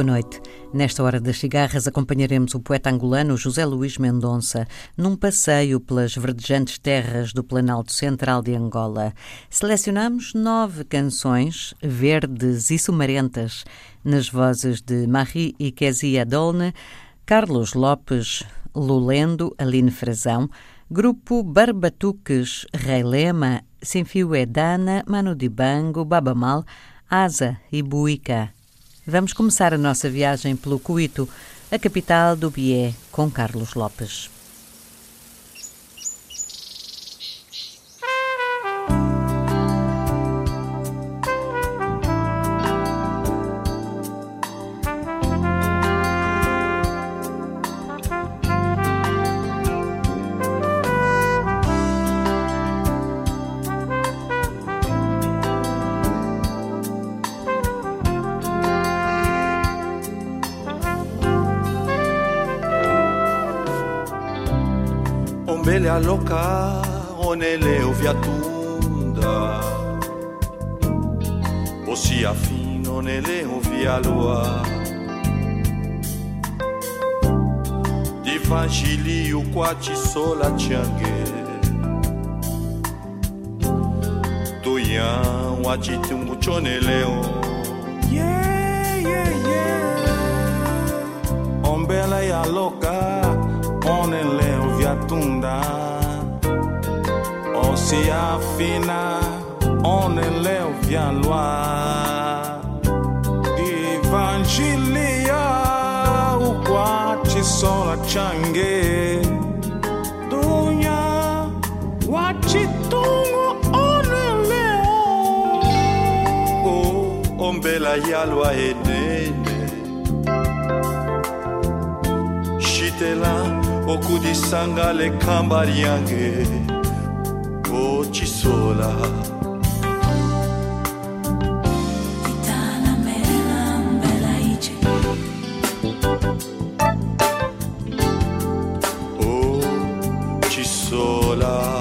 Boa noite. Nesta hora das cigarras acompanharemos o poeta angolano José Luís Mendonça num passeio pelas verdejantes terras do Planalto Central de Angola. Selecionamos nove canções verdes e sumarentas nas vozes de Marie e Kezia Dolne, Carlos Lopes, Lulendo, Aline Frazão, Grupo Barbatuques, Rei Lema, Sinfio Edana, Mano Dibango, Babamal, Asa e Buica. Vamos começar a nossa viagem pelo Cuito, a capital do Bié, com Carlos Lopes. Ombele aloka onele oviatunda osi afino onele ovialoa divangili ukwati sola tiange vian wachitungu choneleo Yeah, yeah, yeah. Ombela ya loca, oneleo viatunda. Osia fina, lua. Evangelia, ukwati sola change. Dunya, wachitungu oneleo. o ombela yalwa enene shitela okudisanga lekhamba lyange okisola Oh, ci sola.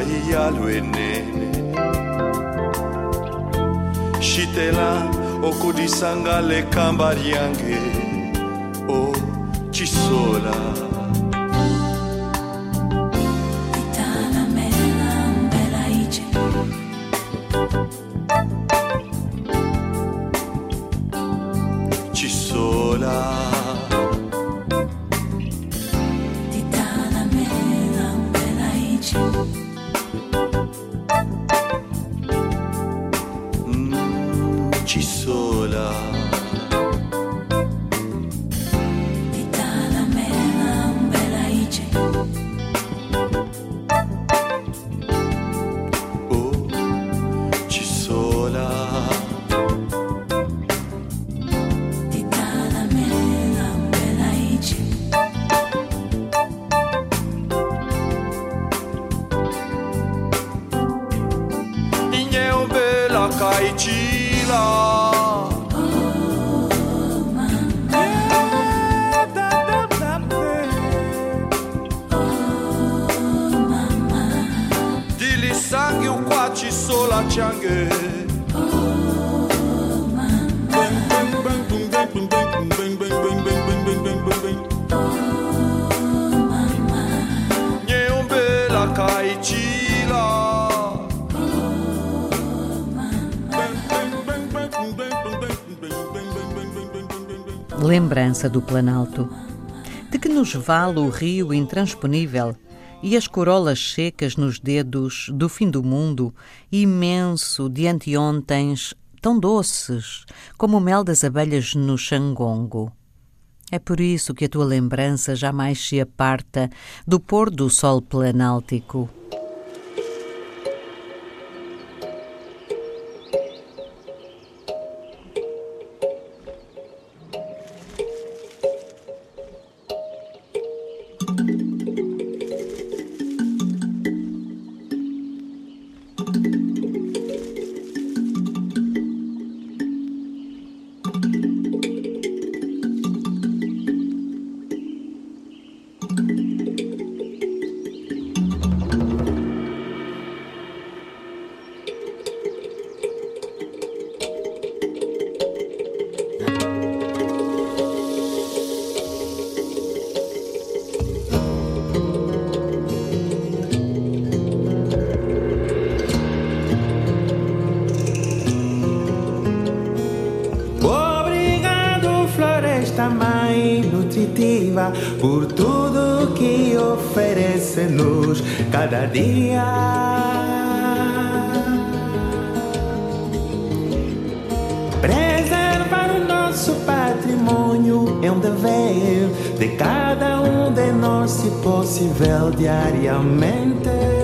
Bahia lui Shitela okudisanga le kambariange o oh, chisola Lembrança do Planalto. De que nos vale o rio intransponível e as corolas secas nos dedos do fim do mundo, imenso de anteontens, tão doces como o mel das abelhas no xangongo. É por isso que a tua lembrança jamais se aparta do pôr do sol planáltico. Cada dia. Preservar o nosso patrimônio é um dever de cada um de nós, se possível, diariamente.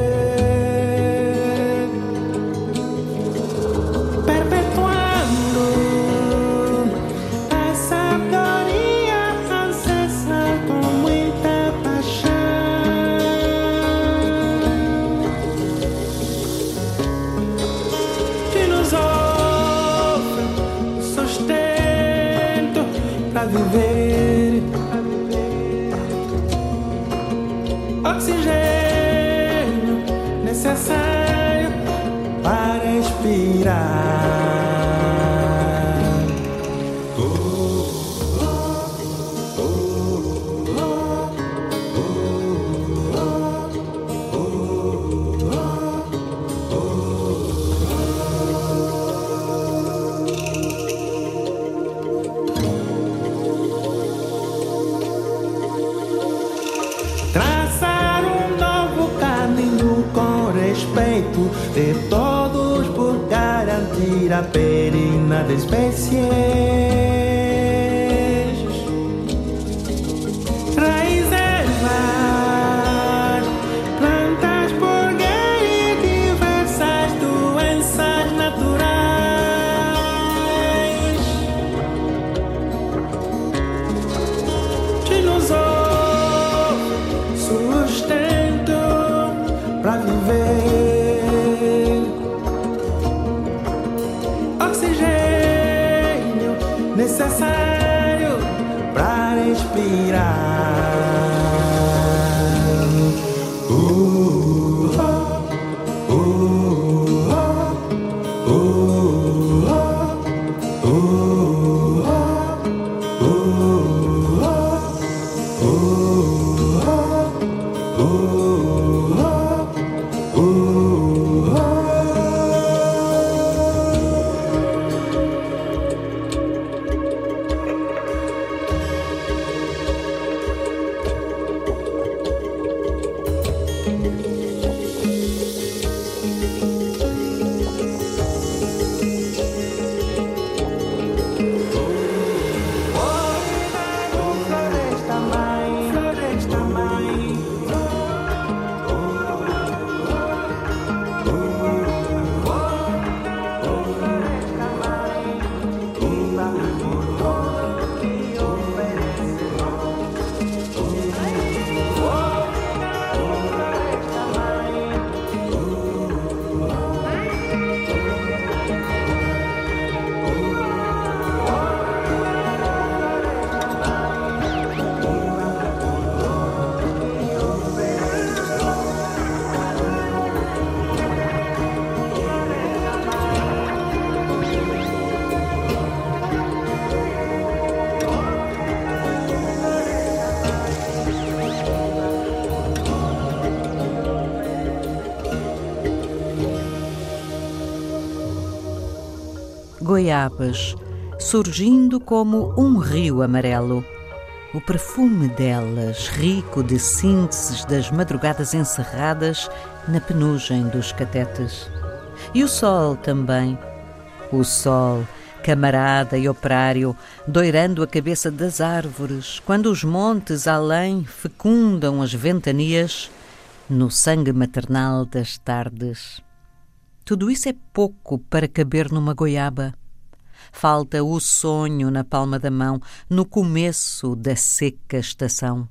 de especie. Goiabas, surgindo como um rio amarelo. O perfume delas, rico de sínteses das madrugadas encerradas na penugem dos catetes. E o sol também. O sol, camarada e operário, doirando a cabeça das árvores, quando os montes além fecundam as ventanias no sangue maternal das tardes. Tudo isso é pouco para caber numa goiaba. Falta o sonho na palma da mão, no começo da seca estação.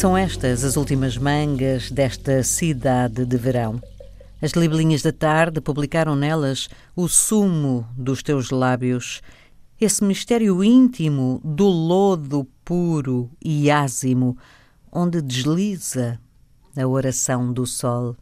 São estas as últimas mangas desta cidade de verão. As libelinhas da tarde publicaram nelas o sumo dos teus lábios, esse mistério íntimo do lodo puro e ázimo, onde desliza a oração do sol.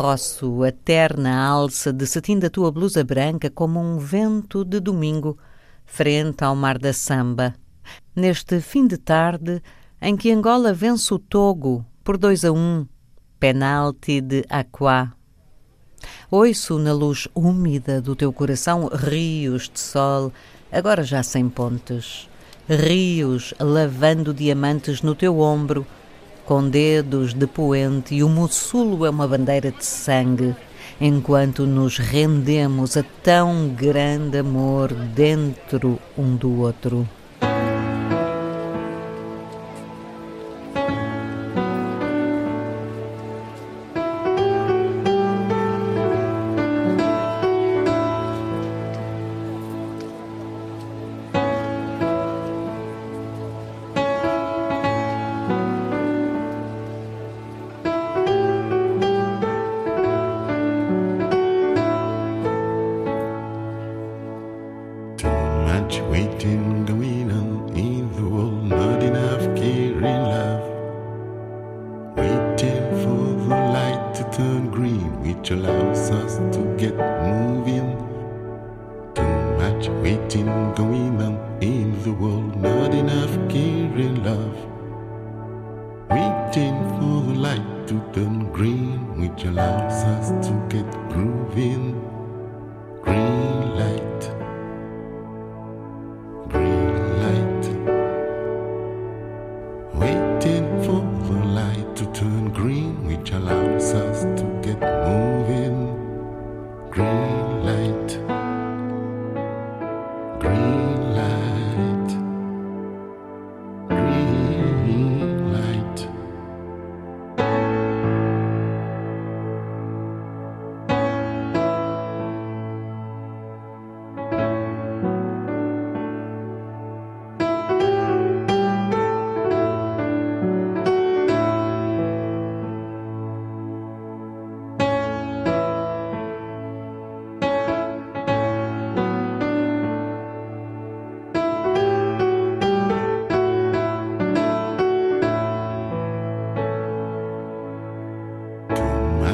Roço a terna alça de cetim da tua blusa branca como um vento de domingo, frente ao mar da samba. Neste fim de tarde em que Angola vence o Togo por dois a um, penalti de Aquá. Ouço na luz úmida do teu coração rios de sol, agora já sem pontes. Rios lavando diamantes no teu ombro, com dedos de poente e o mussulo é uma bandeira de sangue, enquanto nos rendemos a tão grande amor dentro um do outro.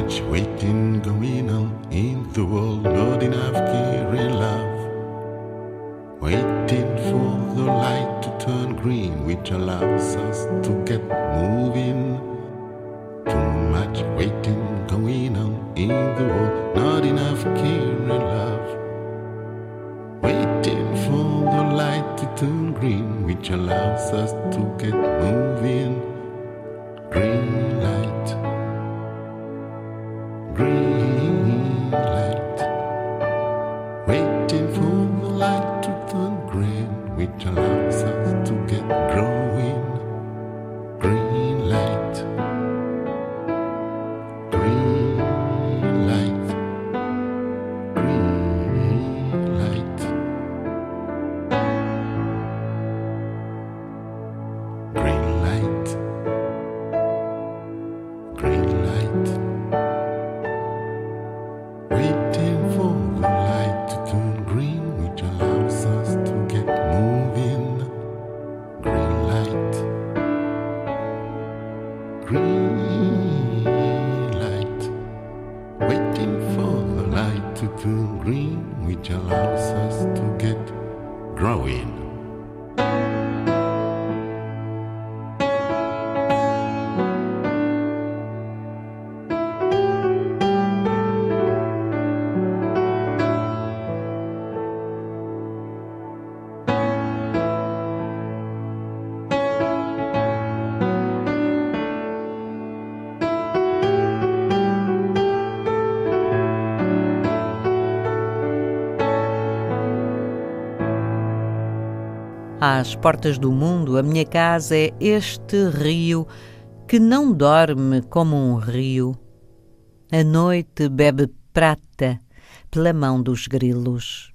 much waiting going on in the world, not enough caring love. Waiting for the light to turn green, which allows us to get moving. Too much waiting going on in the world, not enough caring love. Waiting for the light to turn green, which allows us to get moving. Às portas do mundo, a minha casa é este rio que não dorme como um rio. A noite bebe prata pela mão dos grilos.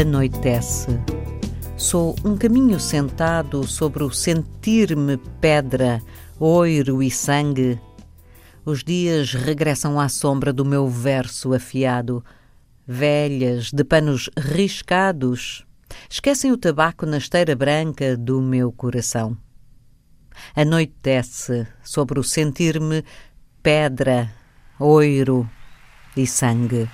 Anoitece. Sou um caminho sentado sobre o sentir-me pedra, oiro e sangue. Os dias regressam à sombra do meu verso afiado, velhas de panos riscados, esquecem o tabaco na esteira branca do meu coração. Anoitece sobre o sentir-me pedra, oiro e sangue.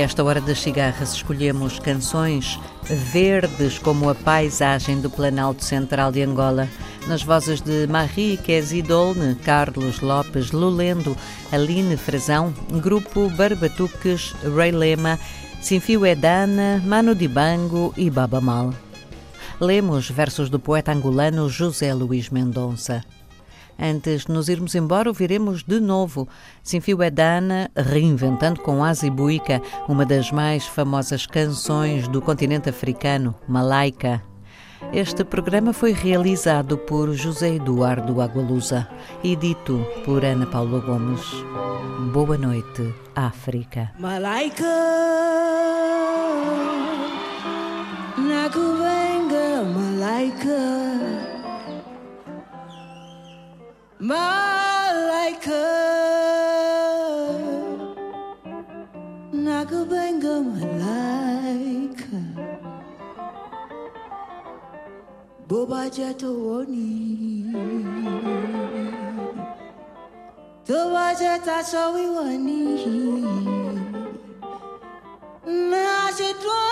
Esta hora das cigarras escolhemos canções verdes como a paisagem do Planalto Central de Angola, nas vozes de Marie Quesidolne, Carlos Lopes Lulendo, Aline Frazão, Grupo Barbatuques, Ray Lema, Sinfio Edana, Mano Dibango e Baba Mal. Lemos versos do poeta angolano José Luís Mendonça. Antes de nos irmos embora, ouviremos de novo Sinfio Edana reinventando com Asi Buika uma das mais famosas canções do continente africano, Malaika. Este programa foi realizado por José Eduardo Agualusa e dito por Ana Paula Gomes. Boa noite, África. Malaika. Nakubenga malaika Malika Nagabanga Malika Boba Jetawani Toba Jetta Sawiwani Najetwani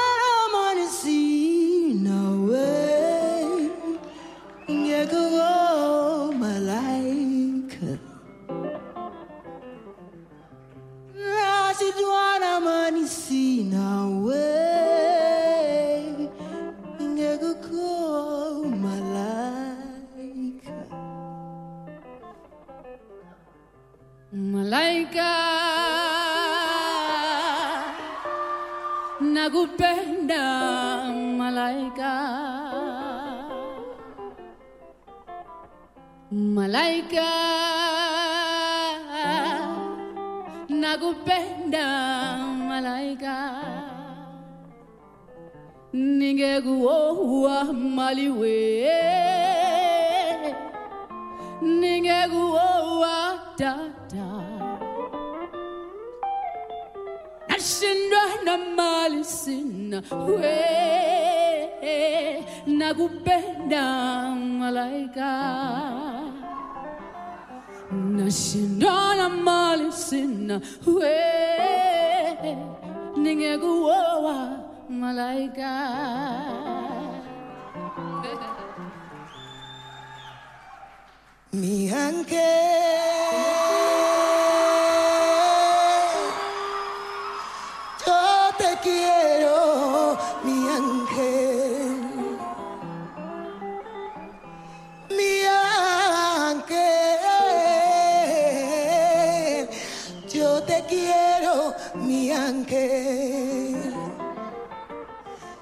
mi ángel.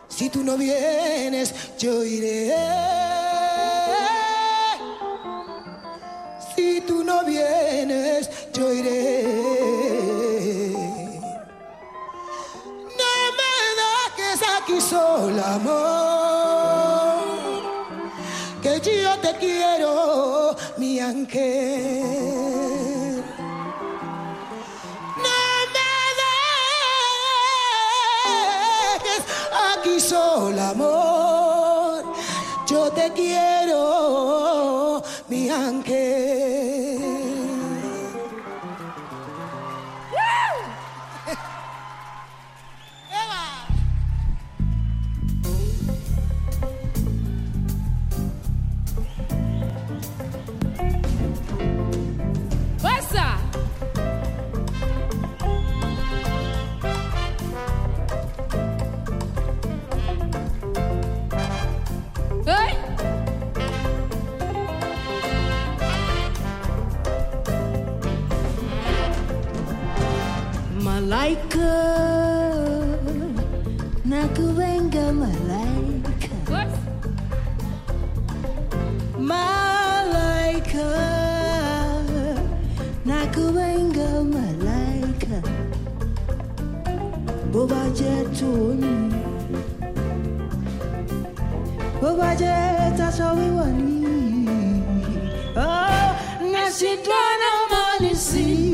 Si tú no vienes, yo iré. Si tú no vienes, yo iré. No me dejes aquí sola, amor. Que yo te quiero, mi ángel. akuwainga malaika. Boba jetuoni boba jetasawiwani oh, ah, nasidwana malisi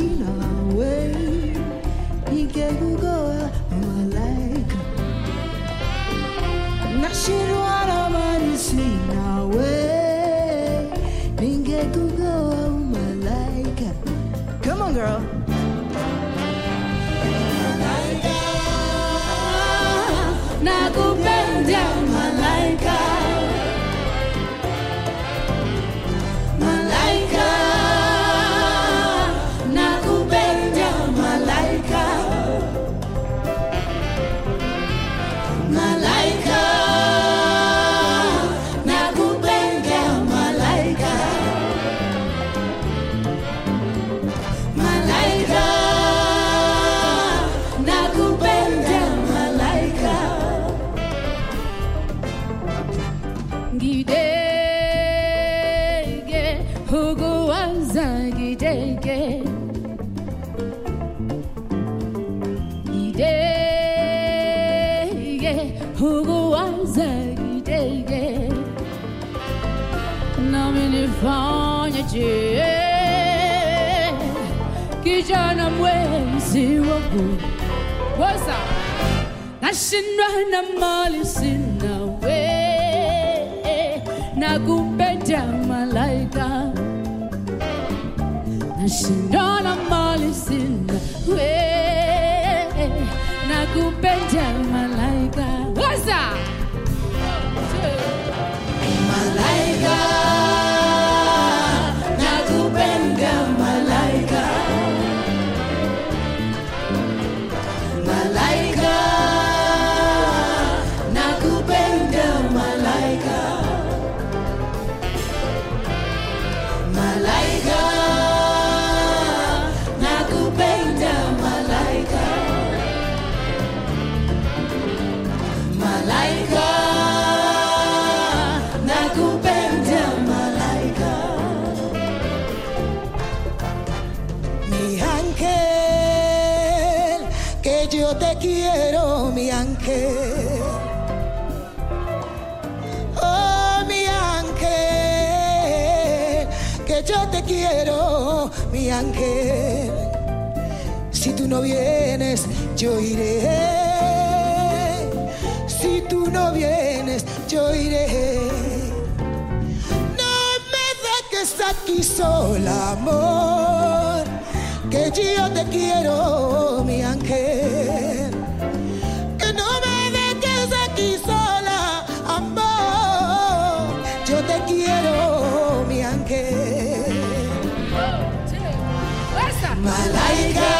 kijana mwenzi wangu woza nashindwa na mali sina we. Na kumpenda malaika. Nashindwa na mali sina we. Na kumpenda malaika no vienes, yo iré. Si tú no vienes, yo iré. No me dejes aquí sola, amor, que yo te quiero, mi ángel. Que no me dejes aquí sola, amor, yo te quiero, mi ángel. Malaika,